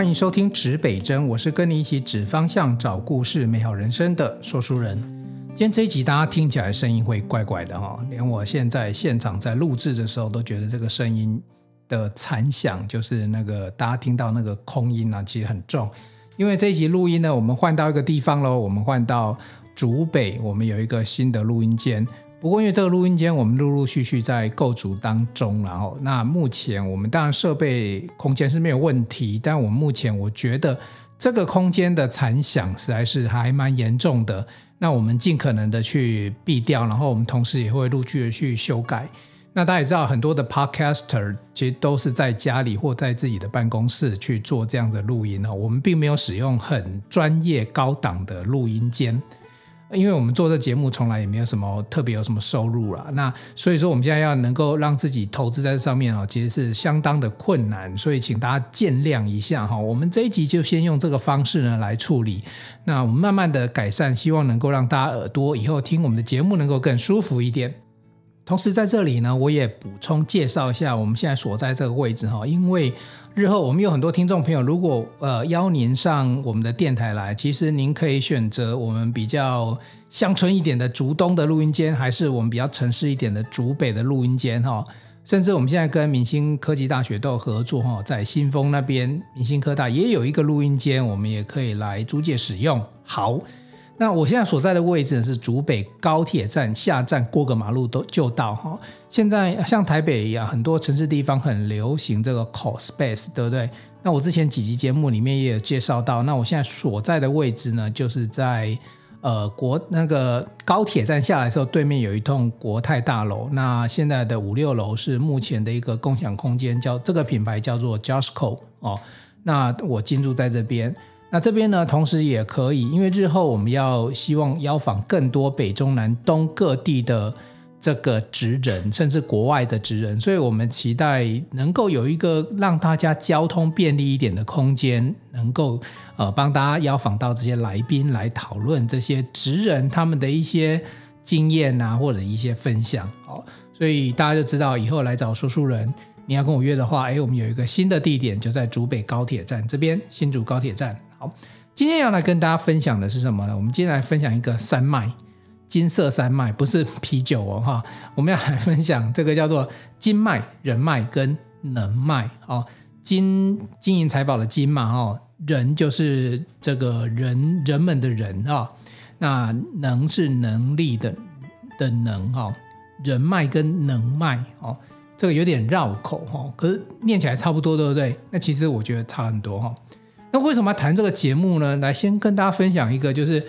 欢迎收听指北针，我是跟你一起指方向、找故事、美好人生的说书人。今天这一集大家听起来声音会怪怪的哈，连我现在现场在录制的时候都觉得这个声音的残响，就是那个大家听到那个空音啊，其实很重。因为这一集录音呢，我们换到一个地方喽，我们换到竹北，我们有一个新的录音间。不过，因为这个录音间我们陆陆续续在构筑当中，然后那目前我们当然设备空间是没有问题，但我们目前我觉得这个空间的残响实在是还蛮严重的。那我们尽可能的去避掉，然后我们同时也会陆续的去修改。那大家也知道，很多的 podcaster 其实都是在家里或在自己的办公室去做这样的录音哦。我们并没有使用很专业高档的录音间。因为我们做这节目从来也没有什么特别有什么收入啦，那所以说我们现在要能够让自己投资在这上面啊，其实是相当的困难，所以请大家见谅一下哈。我们这一集就先用这个方式呢来处理，那我们慢慢的改善，希望能够让大家耳朵以后听我们的节目能够更舒服一点。同时在这里呢，我也补充介绍一下我们现在所在这个位置哈，因为日后我们有很多听众朋友，如果呃邀您上我们的电台来，其实您可以选择我们比较乡村一点的竹东的录音间，还是我们比较城市一点的竹北的录音间哈，甚至我们现在跟明星科技大学都有合作哈，在新丰那边明星科大也有一个录音间，我们也可以来租借使用。好。那我现在所在的位置是竹北高铁站下站，过个马路都就到哈。现在像台北一样，很多城市地方很流行这个 call space，对不对？那我之前几集节目里面也有介绍到。那我现在所在的位置呢，就是在呃国那个高铁站下来的时候，对面有一栋国泰大楼。那现在的五六楼是目前的一个共享空间，叫这个品牌叫做 Justco 哦。那我进驻在这边。那这边呢，同时也可以，因为日后我们要希望邀访更多北中南东各地的这个职人，甚至国外的职人，所以我们期待能够有一个让大家交通便利一点的空间，能够呃帮大家邀访到这些来宾来讨论这些职人他们的一些经验啊，或者一些分享。好，所以大家就知道以后来找说书人，你要跟我约的话，哎，我们有一个新的地点，就在竹北高铁站这边，新竹高铁站。好，今天要来跟大家分享的是什么呢？我们今天来分享一个山脉，金色山脉，不是啤酒哦，哈，我们要来分享这个叫做金脉、人脉跟能脉。哦，金金银财宝的金嘛，哦，人就是这个人人们的人啊，那能是能力的的能哦，人脉跟能脉哦，这个有点绕口哈，可是念起来差不多，对不对？那其实我觉得差很多哈。那为什么要谈这个节目呢？来，先跟大家分享一个，就是，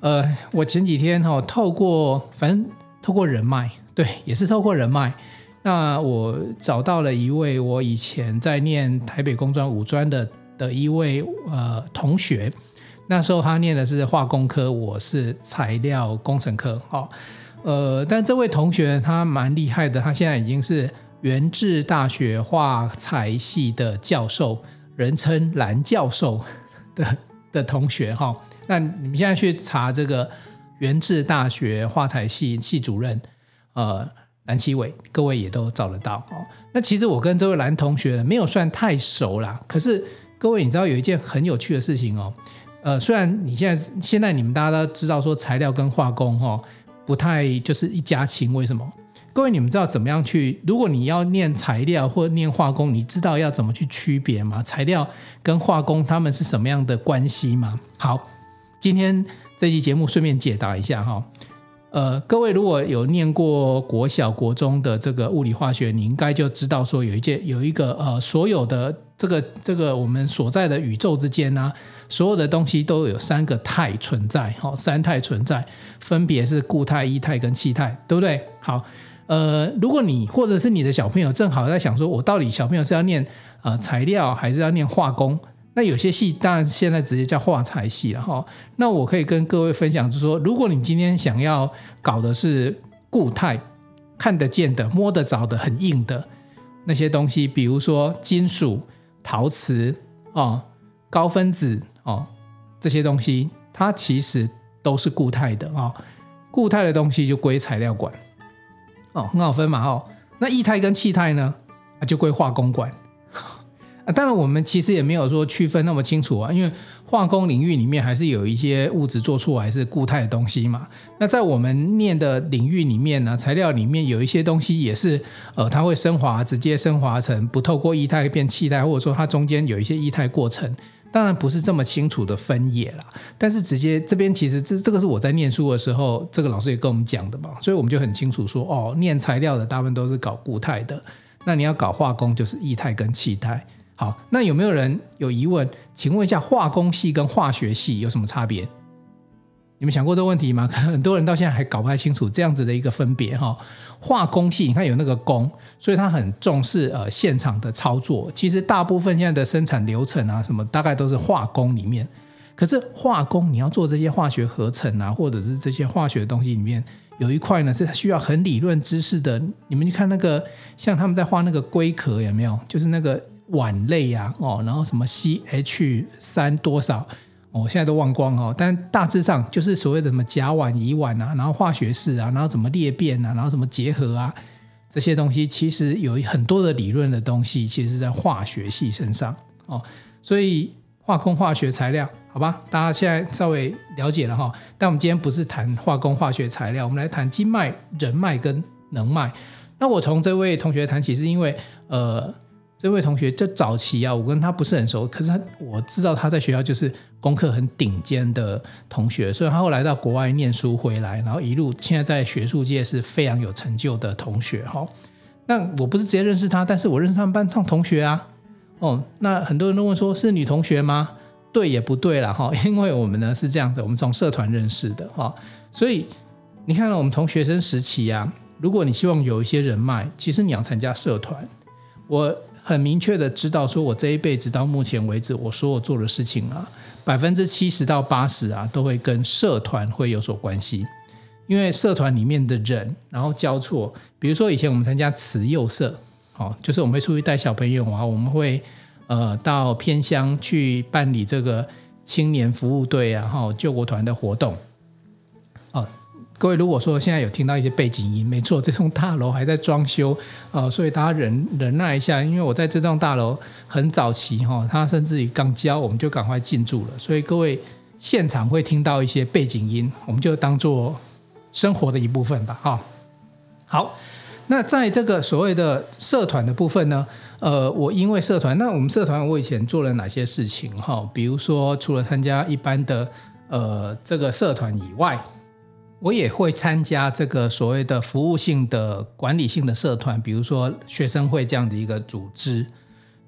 呃，我前几天哈，透过反正透过人脉，对，也是透过人脉，那我找到了一位我以前在念台北工专五专的的一位呃同学，那时候他念的是化工科，我是材料工程科，哦，呃，但这位同学他蛮厉害的，他现在已经是元智大学化材系的教授。人称蓝教授的的同学哈，那你们现在去查这个元智大学化材系系主任，呃，蓝奇伟，各位也都找得到哦。那其实我跟这位蓝同学没有算太熟啦，可是各位你知道有一件很有趣的事情哦，呃，虽然你现在现在你们大家都知道说材料跟化工哈不太就是一家亲，为什么？各位，你们知道怎么样去？如果你要念材料或念化工，你知道要怎么去区别吗？材料跟化工他们是什么样的关系吗？好，今天这期节目顺便解答一下哈。呃，各位如果有念过国小、国中的这个物理化学，你应该就知道说有一件有一个呃，所有的这个这个我们所在的宇宙之间呢、啊，所有的东西都有三个态存在，好，三态存在，分别是固态、液态跟气态，对不对？好。呃，如果你或者是你的小朋友正好在想说，我到底小朋友是要念呃材料还是要念化工？那有些系当然现在直接叫化材系了哈。那我可以跟各位分享，就是说，如果你今天想要搞的是固态，看得见的、摸得着的、很硬的那些东西，比如说金属、陶瓷哦、高分子哦这些东西，它其实都是固态的啊。固态的东西就归材料管。哦，很好分嘛，哦，那液态跟气态呢，就归化工管。啊，当然我们其实也没有说区分那么清楚啊，因为化工领域里面还是有一些物质做出来是固态的东西嘛。那在我们念的领域里面呢，材料里面有一些东西也是，呃，它会升华，直接升华成不透过液态变气态，或者说它中间有一些液态过程。当然不是这么清楚的分野啦，但是直接这边其实这这个是我在念书的时候，这个老师也跟我们讲的嘛，所以我们就很清楚说，哦，念材料的大部分都是搞固态的，那你要搞化工就是液态跟气态。好，那有没有人有疑问？请问一下，化工系跟化学系有什么差别？你们想过这个问题吗？可 能很多人到现在还搞不太清楚这样子的一个分别哈。化工系，你看有那个工，所以他很重视呃现场的操作。其实大部分现在的生产流程啊，什么大概都是化工里面。可是化工你要做这些化学合成啊，或者是这些化学的东西里面，有一块呢是需要很理论知识的。你们去看那个，像他们在画那个龟壳有没有？就是那个烷类啊，哦，然后什么 CH 三多少？我现在都忘光哦，但大致上就是所谓的什么甲烷、乙烷啊，然后化学式啊，然后怎么裂变啊，然后怎么结合啊，这些东西其实有很多的理论的东西，其实是在化学系身上哦。所以化工、化学材料，好吧，大家现在稍微了解了哈。但我们今天不是谈化工、化学材料，我们来谈经脉、人脉跟能脉。那我从这位同学谈起，是因为呃。这位同学就早期啊，我跟他不是很熟，可是他我知道他在学校就是功课很顶尖的同学，所以他后来到国外念书回来，然后一路现在在学术界是非常有成就的同学哈。那我不是直接认识他，但是我认识他们班上同学啊。哦，那很多人都问说是女同学吗？对也不对了哈，因为我们呢是这样的，我们从社团认识的哈，所以你看到我们从学生时期啊，如果你希望有一些人脉，其实你要参加社团，我。很明确的知道，说我这一辈子到目前为止，我所有做的事情啊，百分之七十到八十啊，都会跟社团会有所关系。因为社团里面的人，然后交错，比如说以前我们参加慈幼社，哦，就是我们会出去带小朋友啊，我们会呃到偏乡去办理这个青年服务队啊，哈，救国团的活动。各位，如果说现在有听到一些背景音，没错，这栋大楼还在装修、呃，所以大家忍忍耐一下，因为我在这栋大楼很早期哈，它甚至于刚交，我们就赶快进驻了，所以各位现场会听到一些背景音，我们就当做生活的一部分吧，哈。好，那在这个所谓的社团的部分呢，呃，我因为社团，那我们社团我以前做了哪些事情哈？比如说除了参加一般的呃这个社团以外。我也会参加这个所谓的服务性的管理性的社团，比如说学生会这样的一个组织。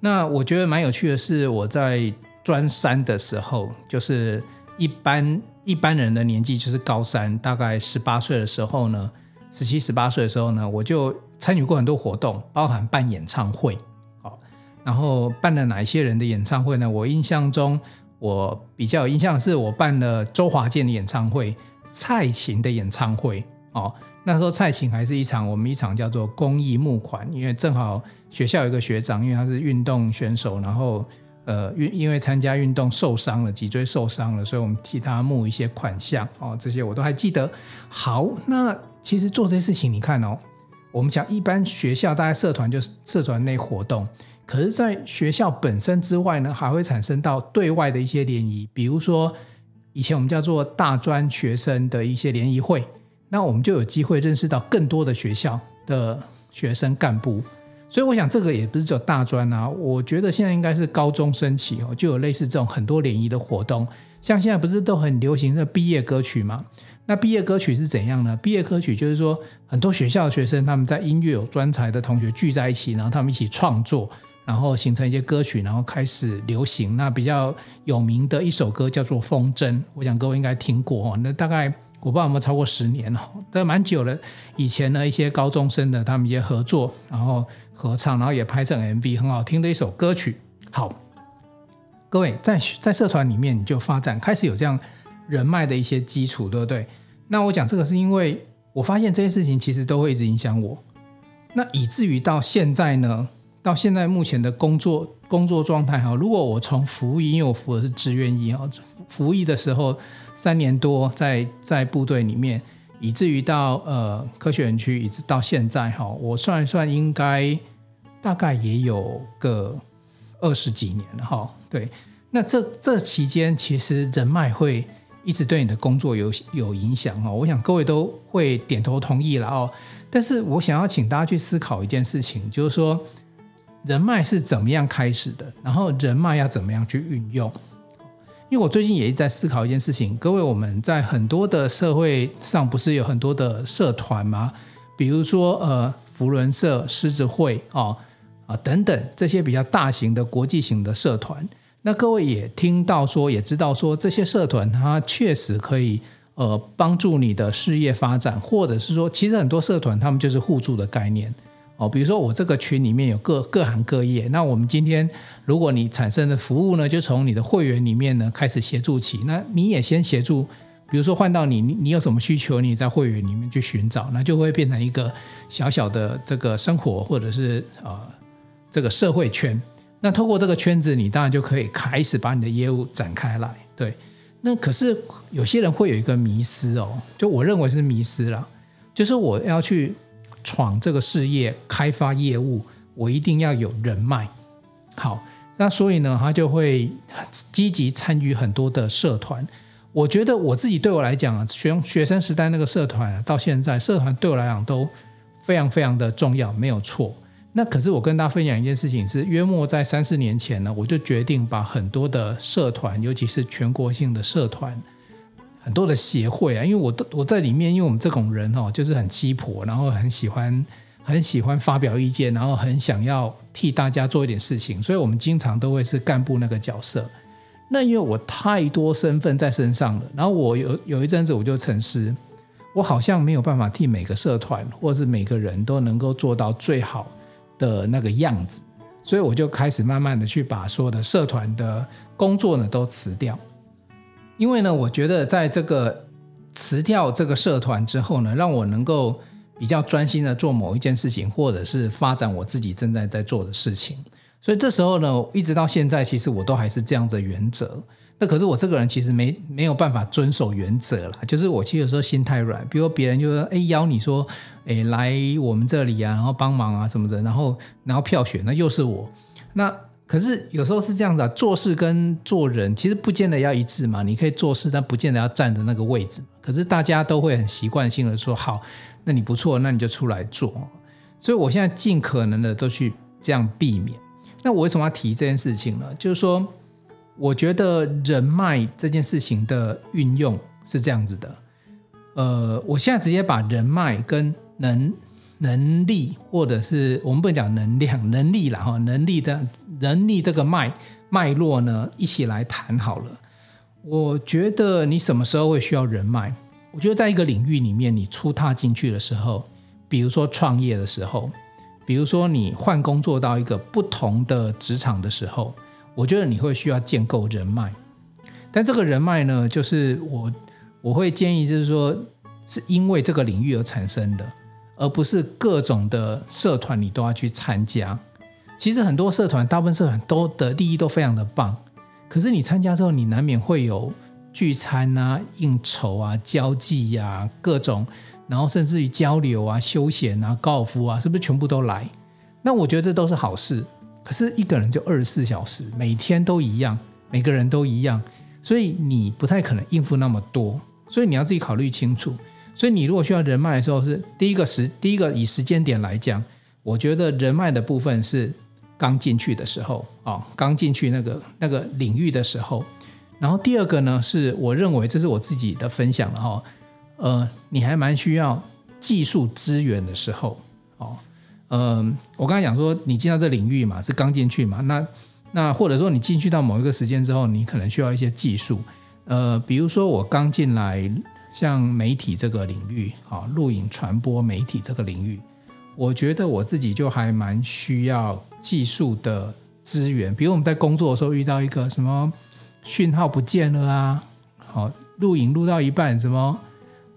那我觉得蛮有趣的是，我在专三的时候，就是一般一般人的年纪，就是高三，大概十八岁的时候呢，十七、十八岁的时候呢，我就参与过很多活动，包含办演唱会。好，然后办了哪一些人的演唱会呢？我印象中，我比较有印象的是，我办了周华健的演唱会。蔡琴的演唱会哦，那时候蔡琴还是一场我们一场叫做公益募款，因为正好学校有一个学长，因为他是运动选手，然后呃运因为参加运动受伤了，脊椎受伤了，所以我们替他募一些款项哦，这些我都还记得。好，那其实做这些事情，你看哦，我们讲一般学校大概社团就是社团内活动，可是在学校本身之外呢，还会产生到对外的一些联谊，比如说。以前我们叫做大专学生的一些联谊会，那我们就有机会认识到更多的学校的学生干部，所以我想这个也不是只有大专啊，我觉得现在应该是高中生起哦，就有类似这种很多联谊的活动，像现在不是都很流行的毕业歌曲吗？那毕业歌曲是怎样呢？毕业歌曲就是说很多学校的学生他们在音乐有专才的同学聚在一起，然后他们一起创作。然后形成一些歌曲，然后开始流行。那比较有名的一首歌叫做《风筝》，我想各位应该听过哦。那大概我不知道有没有超过十年哦，都蛮久了。以前呢，一些高中生的他们一些合作，然后合唱，然后也拍成 MV，很好听的一首歌曲。好，各位在在社团里面你就发展开始有这样人脉的一些基础，对不对？那我讲这个是因为我发现这些事情其实都会一直影响我，那以至于到现在呢。到现在目前的工作工作状态哈，如果我从服役，因为我服的是志愿役哈，服役的时候三年多在在部队里面，以至于到呃科学园区，一直到现在哈，我算一算应该大概也有个二十几年了哈。对，那这这期间其实人脉会一直对你的工作有有影响哦。我想各位都会点头同意了哦。但是我想要请大家去思考一件事情，就是说人脉是怎么样开始的，然后人脉要怎么样去运用。因为我最近也一直在思考一件事情，各位，我们在很多的社会上不是有很多的社团吗？比如说呃，福伦社、狮子会啊啊等等这些比较大型的国际型的社团。那各位也听到说，也知道说这些社团它确实可以呃帮助你的事业发展，或者是说，其实很多社团他们就是互助的概念。哦，比如说我这个群里面有各各行各业，那我们今天如果你产生的服务呢，就从你的会员里面呢开始协助起，那你也先协助，比如说换到你，你有什么需求，你在会员里面去寻找，那就会变成一个小小的这个生活或者是呃这个社会圈。那透过这个圈子，你当然就可以开始把你的业务展开来。对，那可是有些人会有一个迷失哦，就我认为是迷失啦，就是我要去。闯这个事业，开发业务，我一定要有人脉。好，那所以呢，他就会积极参与很多的社团。我觉得我自己对我来讲啊，学学生时代那个社团到现在，社团对我来讲都非常非常的重要，没有错。那可是我跟大家分享一件事情是，约莫在三四年前呢，我就决定把很多的社团，尤其是全国性的社团。很多的协会啊，因为我都我在里面，因为我们这种人哦，就是很鸡婆，然后很喜欢很喜欢发表意见，然后很想要替大家做一点事情，所以我们经常都会是干部那个角色。那因为我太多身份在身上了，然后我有有一阵子我就沉思，我好像没有办法替每个社团或是每个人都能够做到最好的那个样子，所以我就开始慢慢的去把所有的社团的工作呢都辞掉。因为呢，我觉得在这个辞掉这个社团之后呢，让我能够比较专心的做某一件事情，或者是发展我自己正在在做的事情。所以这时候呢，一直到现在，其实我都还是这样的原则。那可是我这个人其实没没有办法遵守原则啦，就是我其实有时候心太软。比如别人就说，哎，邀你说，哎，来我们这里啊，然后帮忙啊什么的，然后然后票选，那又是我，那。可是有时候是这样子啊，做事跟做人其实不见得要一致嘛。你可以做事，但不见得要站的那个位置。可是大家都会很习惯性的说：“好，那你不错，那你就出来做。”所以我现在尽可能的都去这样避免。那我为什么要提这件事情呢？就是说，我觉得人脉这件事情的运用是这样子的。呃，我现在直接把人脉跟能。能力，或者是我们不能讲能量，能力啦哈，能力的人力这个脉脉络呢，一起来谈好了。我觉得你什么时候会需要人脉？我觉得在一个领域里面，你初踏进去的时候，比如说创业的时候，比如说你换工作到一个不同的职场的时候，我觉得你会需要建构人脉。但这个人脉呢，就是我我会建议，就是说是因为这个领域而产生的。而不是各种的社团你都要去参加。其实很多社团，大部分社团都的利益都非常的棒。可是你参加之后，你难免会有聚餐啊、应酬啊、交际呀、啊、各种，然后甚至于交流啊、休闲啊、高尔夫啊，是不是全部都来？那我觉得这都是好事。可是一个人就二十四小时，每天都一样，每个人都一样，所以你不太可能应付那么多。所以你要自己考虑清楚。所以你如果需要人脉的时候，是第一个时，第一个以时间点来讲，我觉得人脉的部分是刚进去的时候啊，刚进去那个那个领域的时候。然后第二个呢，是我认为这是我自己的分享了哈，呃，你还蛮需要技术资源的时候哦，嗯，我刚才讲说你进到这领域嘛，是刚进去嘛，那那或者说你进去到某一个时间之后，你可能需要一些技术，呃，比如说我刚进来。像媒体这个领域，啊，录影传播媒体这个领域，我觉得我自己就还蛮需要技术的资源。比如我们在工作的时候遇到一个什么讯号不见了啊，好，录影录到一半，什么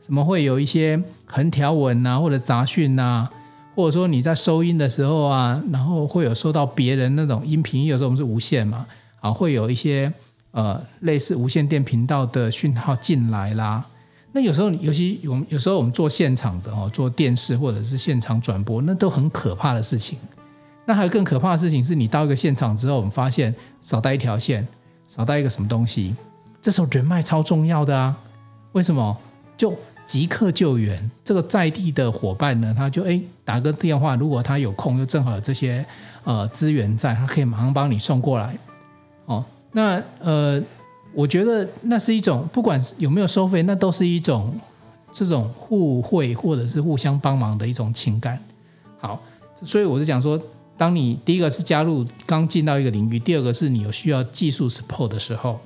什么会有一些横条纹啊，或者杂讯啊，或者说你在收音的时候啊，然后会有收到别人那种音频，有时候我们是无线嘛，啊，会有一些呃类似无线电频道的讯号进来啦。那有时候，尤其有有时候我们做现场的哦，做电视或者是现场转播，那都很可怕的事情。那还有更可怕的事情是，你到一个现场之后，我们发现少带一条线，少带一个什么东西，这时候人脉超重要的啊！为什么？就即刻救援，这个在地的伙伴呢，他就哎打个电话，如果他有空，又正好有这些呃资源在，他可以马上帮你送过来。哦，那呃，我觉得那是一种，不管有没有收费，那都是一种这种互惠或者是互相帮忙的一种情感。好，所以我就讲说，当你第一个是加入刚进到一个领域，第二个是你有需要技术 support 的时候，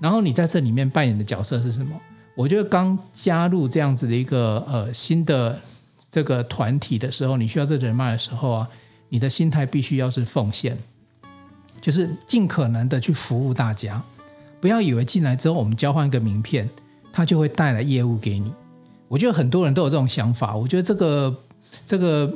然后你在这里面扮演的角色是什么？我觉得刚加入这样子的一个呃新的这个团体的时候，你需要这人脉的时候啊，你的心态必须要是奉献，就是尽可能的去服务大家。不要以为进来之后我们交换一个名片，他就会带来业务给你。我觉得很多人都有这种想法，我觉得这个这个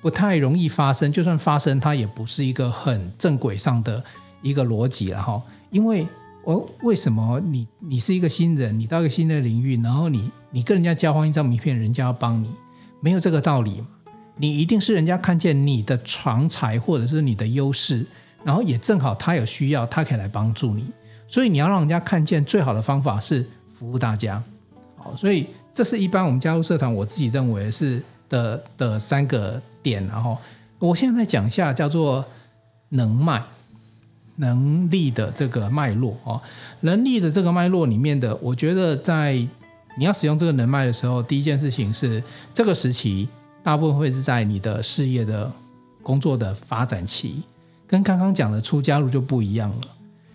不太容易发生，就算发生，它也不是一个很正轨上的一个逻辑了哈，因为。我为什么你你是一个新人，你到一个新的领域，然后你你跟人家交换一张名片，人家要帮你，没有这个道理嘛？你一定是人家看见你的长才或者是你的优势，然后也正好他有需要，他可以来帮助你。所以你要让人家看见最好的方法是服务大家。好，所以这是一般我们加入社团，我自己认为是的的三个点。然后我现在讲一下叫做能脉。能力的这个脉络哦，能力的这个脉络里面的，我觉得在你要使用这个能脉的时候，第一件事情是这个时期大部分会是在你的事业的工作的发展期，跟刚刚讲的初加入就不一样了，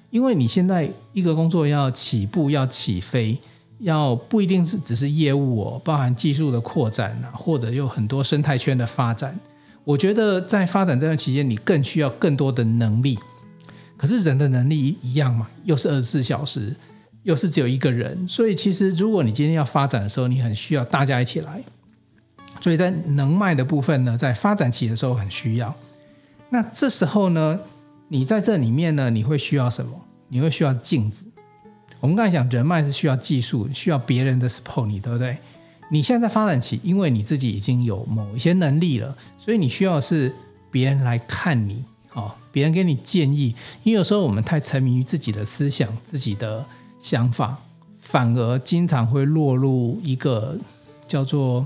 因为你现在一个工作要起步要起飞，要不一定是只是业务哦，包含技术的扩展啊，或者有很多生态圈的发展，我觉得在发展这段期间，你更需要更多的能力。可是人的能力一样嘛，又是二十四小时，又是只有一个人，所以其实如果你今天要发展的时候，你很需要大家一起来。所以在能脉的部分呢，在发展期的时候很需要。那这时候呢，你在这里面呢，你会需要什么？你会需要镜子。我们刚才讲人脉是需要技术，需要别人的 support 你，对不对？你现在在发展期，因为你自己已经有某一些能力了，所以你需要是别人来看你。哦，别人给你建议，因为有时候我们太沉迷于自己的思想、自己的想法，反而经常会落入一个叫做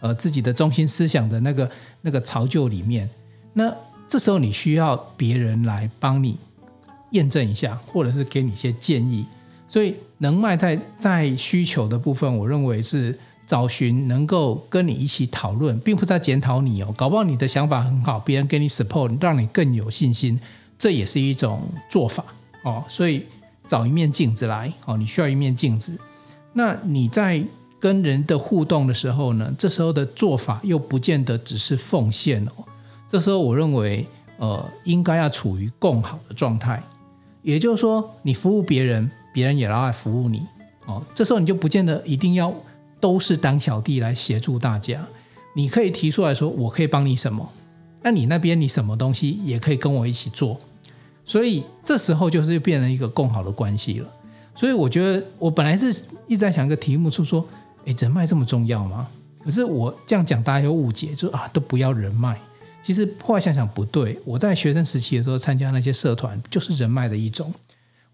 呃自己的中心思想的那个那个巢臼里面。那这时候你需要别人来帮你验证一下，或者是给你一些建议。所以能卖在在需求的部分，我认为是。找寻能够跟你一起讨论，并不是在检讨你哦，搞不好你的想法很好，别人给你 support，让你更有信心，这也是一种做法哦。所以找一面镜子来哦，你需要一面镜子。那你在跟人的互动的时候呢，这时候的做法又不见得只是奉献哦。这时候我认为，呃，应该要处于共好的状态，也就是说，你服务别人，别人也要来服务你哦。这时候你就不见得一定要。都是当小弟来协助大家，你可以提出来说，我可以帮你什么？那你那边你什么东西也可以跟我一起做，所以这时候就是变成一个共好的关系了。所以我觉得我本来是一直在想一个题目，就说，诶，人脉这么重要吗？可是我这样讲，大家又误解，就啊，都不要人脉。其实后来想想不对，我在学生时期的时候参加那些社团，就是人脉的一种。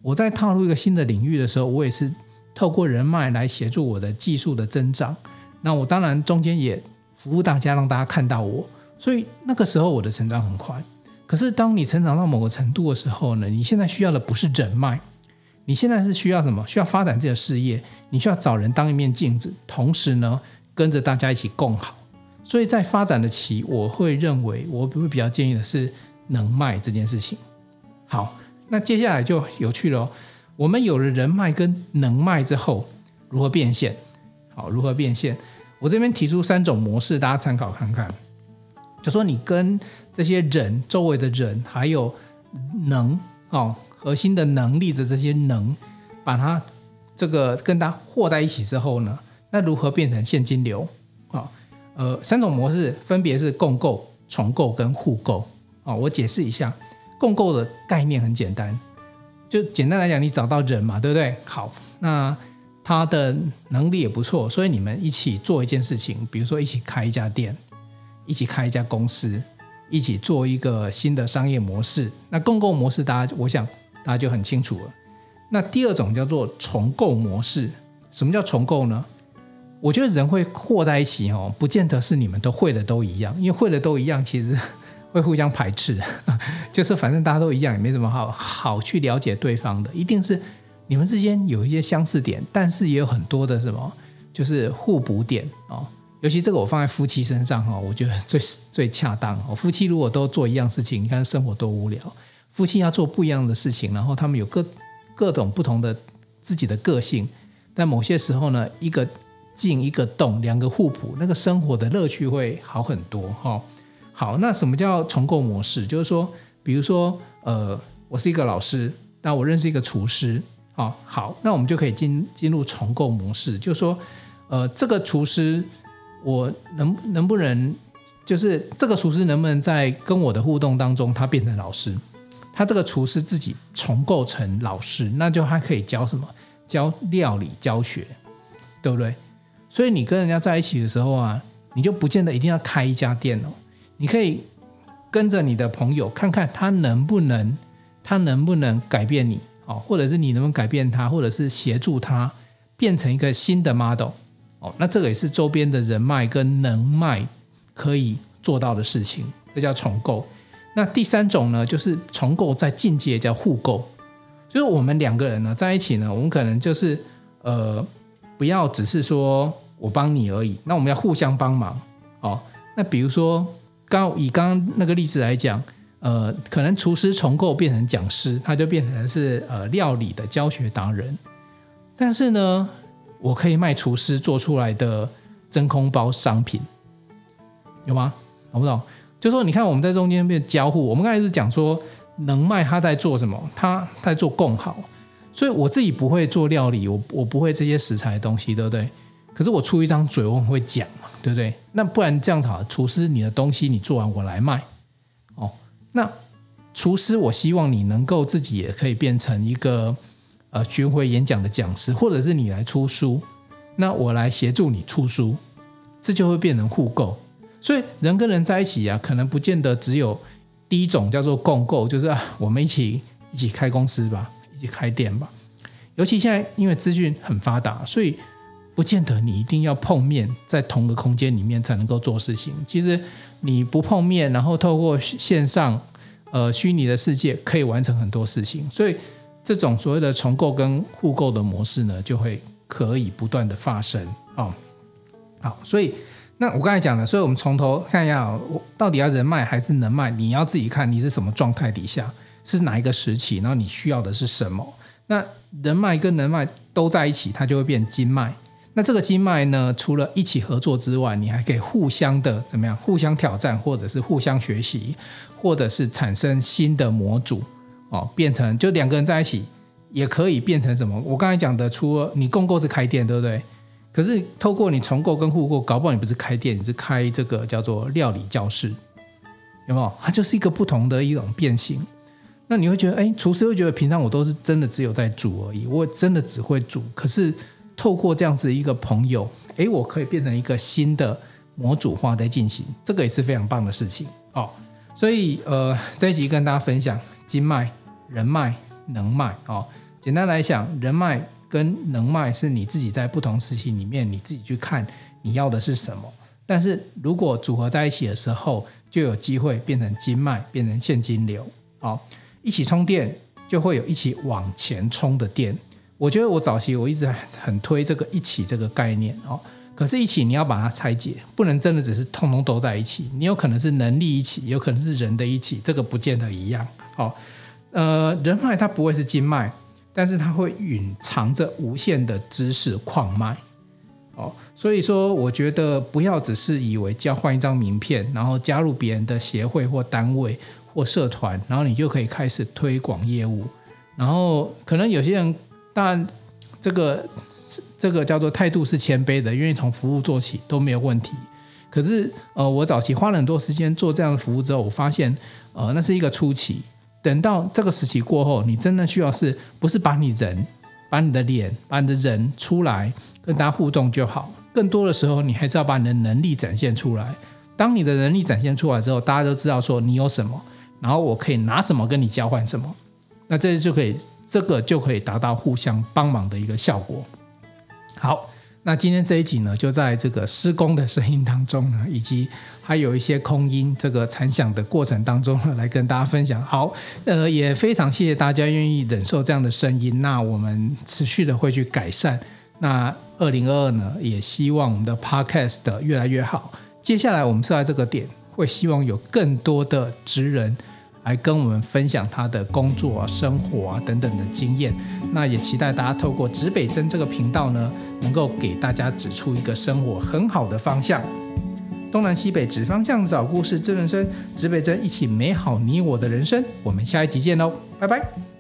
我在踏入一个新的领域的时候，我也是。透过人脉来协助我的技术的增长，那我当然中间也服务大家，让大家看到我，所以那个时候我的成长很快。可是当你成长到某个程度的时候呢，你现在需要的不是人脉，你现在是需要什么？需要发展这个事业，你需要找人当一面镜子，同时呢跟着大家一起共好。所以在发展的期，我会认为我会比较建议的是能卖这件事情。好，那接下来就有趣了哦。我们有了人脉跟能脉之后，如何变现？好，如何变现？我这边提出三种模式，大家参考看看。就说你跟这些人周围的人，还有能哦核心的能力的这些能，把它这个跟它和在一起之后呢，那如何变成现金流？呃，三种模式分别是共构、重构跟互构。啊，我解释一下，共构的概念很简单。就简单来讲，你找到人嘛，对不对？好，那他的能力也不错，所以你们一起做一件事情，比如说一起开一家店，一起开一家公司。一起做一个新的商业模式。那共构模式，大家我想大家就很清楚了。那第二种叫做重构模式。什么叫重构呢？我觉得人会和在一起哦，不见得是你们都会的都一样，因为会的都一样，其实 会互相排斥。就是反正大家都一样，也没什么好好去了解对方的。一定是你们之间有一些相似点，但是也有很多的什么，就是互补点哦。尤其这个我放在夫妻身上哈，我觉得最 最恰当哦。夫妻如果都做一样事情，你看生活多无聊。夫妻要做不一样的事情，然后他们有各各种不同的自己的个性。但某些时候呢，一个进一个洞，两个互补，那个生活的乐趣会好很多哈。好，那什么叫重构模式？就是说，比如说，呃，我是一个老师，那我认识一个厨师，啊，好，那我们就可以进进入重构模式，就是说，呃，这个厨师，我能能不能，就是这个厨师能不能在跟我的互动当中，他变成老师，他这个厨师自己重构成老师，那就还可以教什么？教料理教学，对不对？所以你跟人家在一起的时候啊，你就不见得一定要开一家店哦。你可以跟着你的朋友看看他能不能，他能不能改变你哦，或者是你能不能改变他，或者是协助他变成一个新的 model 哦。那这个也是周边的人脉跟能脉可以做到的事情，这叫重构。那第三种呢，就是重构再进阶叫互构。就是我们两个人呢在一起呢，我们可能就是呃，不要只是说我帮你而已，那我们要互相帮忙哦。那比如说，刚以刚刚那个例子来讲，呃，可能厨师重构变成讲师，他就变成是呃料理的教学达人。但是呢，我可以卖厨师做出来的真空包商品，有吗？懂不懂？就说你看我们在中间变交互，我们刚才是讲说。能卖他在做什么？他在做共好，所以我自己不会做料理，我我不会这些食材的东西，对不对？可是我出一张嘴，我很会讲嘛，对不对？那不然这样子好，厨师你的东西你做完我来卖，哦，那厨师我希望你能够自己也可以变成一个呃巡回演讲的讲师，或者是你来出书，那我来协助你出书，这就会变成互购。所以人跟人在一起啊，可能不见得只有。第一种叫做共购，就是啊，我们一起一起开公司吧，一起开店吧。尤其现在因为资讯很发达，所以不见得你一定要碰面在同个空间里面才能够做事情。其实你不碰面，然后透过线上呃虚拟的世界，可以完成很多事情。所以这种所谓的重构跟互构的模式呢，就会可以不断的发生啊。好，所以。那我刚才讲了，所以我们从头看一下，我到底要人脉还是能脉？你要自己看你是什么状态底下，是哪一个时期，然后你需要的是什么？那人脉跟能脉都在一起，它就会变经脉。那这个经脉呢，除了一起合作之外，你还可以互相的怎么样？互相挑战，或者是互相学习，或者是产生新的模组哦，变成就两个人在一起也可以变成什么？我刚才讲的，除了你共构是开店，对不对？可是透过你重构跟互构，搞不好你不是开店，你是开这个叫做料理教室，有没有？它就是一个不同的一种变形。那你会觉得，哎，厨师会觉得平常我都是真的只有在煮而已，我真的只会煮。可是透过这样子一个朋友，哎，我可以变成一个新的模组化在进行，这个也是非常棒的事情哦。所以呃，这一集跟大家分享经脉、人脉、能脉哦。简单来讲，人脉。跟能脉是你自己在不同时期里面，你自己去看你要的是什么。但是如果组合在一起的时候，就有机会变成经脉，变成现金流。好，一起充电就会有一起往前冲的电。我觉得我早期我一直很推这个一起这个概念哦。可是，一起你要把它拆解，不能真的只是通通都在一起。你有可能是能力一起，有可能是人的一起，这个不见得一样。哦，呃，人脉它不会是经脉。但是它会蕴藏着无限的知识矿脉，哦，所以说我觉得不要只是以为交换一张名片，然后加入别人的协会或单位或社团，然后你就可以开始推广业务。然后可能有些人，当然这个这个叫做态度是谦卑的，愿意从服务做起都没有问题。可是呃，我早期花了很多时间做这样的服务之后，我发现呃，那是一个初期。等到这个时期过后，你真的需要是不是把你人、把你的脸、把你的人出来跟大家互动就好？更多的时候，你还是要把你的能力展现出来。当你的能力展现出来之后，大家都知道说你有什么，然后我可以拿什么跟你交换什么，那这就可以，这个就可以达到互相帮忙的一个效果。好。那今天这一集呢，就在这个施工的声音当中呢，以及还有一些空音这个残响的过程当中呢，来跟大家分享。好，呃，也非常谢谢大家愿意忍受这样的声音。那我们持续的会去改善。那二零二二呢，也希望我们的 Podcast 越来越好。接下来我们是在这个点，会希望有更多的职人。来跟我们分享他的工作啊、生活啊等等的经验。那也期待大家透过指北针这个频道呢，能够给大家指出一个生活很好的方向。东南西北指方向，找故事，知人生，指北针，一起美好你我的人生。我们下一集见喽，拜拜。